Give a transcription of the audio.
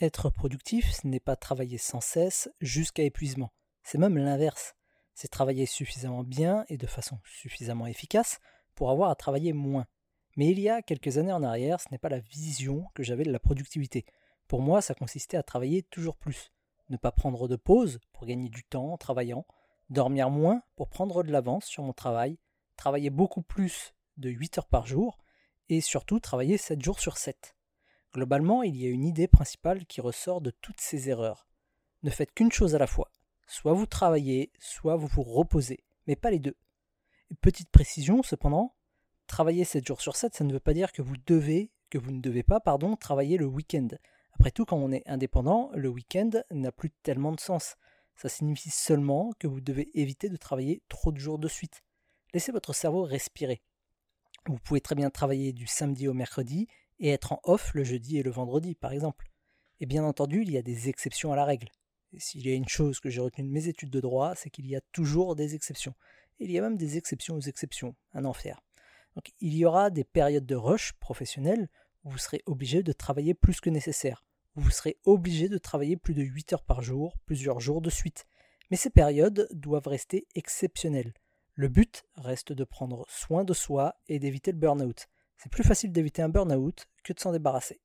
Être productif, ce n'est pas travailler sans cesse jusqu'à épuisement. C'est même l'inverse. C'est travailler suffisamment bien et de façon suffisamment efficace pour avoir à travailler moins. Mais il y a quelques années en arrière, ce n'est pas la vision que j'avais de la productivité. Pour moi, ça consistait à travailler toujours plus. Ne pas prendre de pause pour gagner du temps en travaillant, dormir moins pour prendre de l'avance sur mon travail, travailler beaucoup plus de 8 heures par jour, et surtout travailler 7 jours sur 7. Globalement, il y a une idée principale qui ressort de toutes ces erreurs. Ne faites qu'une chose à la fois. Soit vous travaillez, soit vous vous reposez, mais pas les deux. petite précision, cependant, travailler 7 jours sur 7, ça ne veut pas dire que vous devez, que vous ne devez pas, pardon, travailler le week-end. Après tout, quand on est indépendant, le week-end n'a plus tellement de sens. Ça signifie seulement que vous devez éviter de travailler trop de jours de suite. Laissez votre cerveau respirer. Vous pouvez très bien travailler du samedi au mercredi et être en off le jeudi et le vendredi, par exemple. Et bien entendu, il y a des exceptions à la règle. s'il y a une chose que j'ai retenue de mes études de droit, c'est qu'il y a toujours des exceptions. il y a même des exceptions aux exceptions, un enfer. Donc il y aura des périodes de rush professionnel où vous serez obligé de travailler plus que nécessaire, vous serez obligé de travailler plus de 8 heures par jour, plusieurs jours de suite. Mais ces périodes doivent rester exceptionnelles. Le but reste de prendre soin de soi et d'éviter le burn-out. C'est plus facile d'éviter un burn-out que de s'en débarrasser.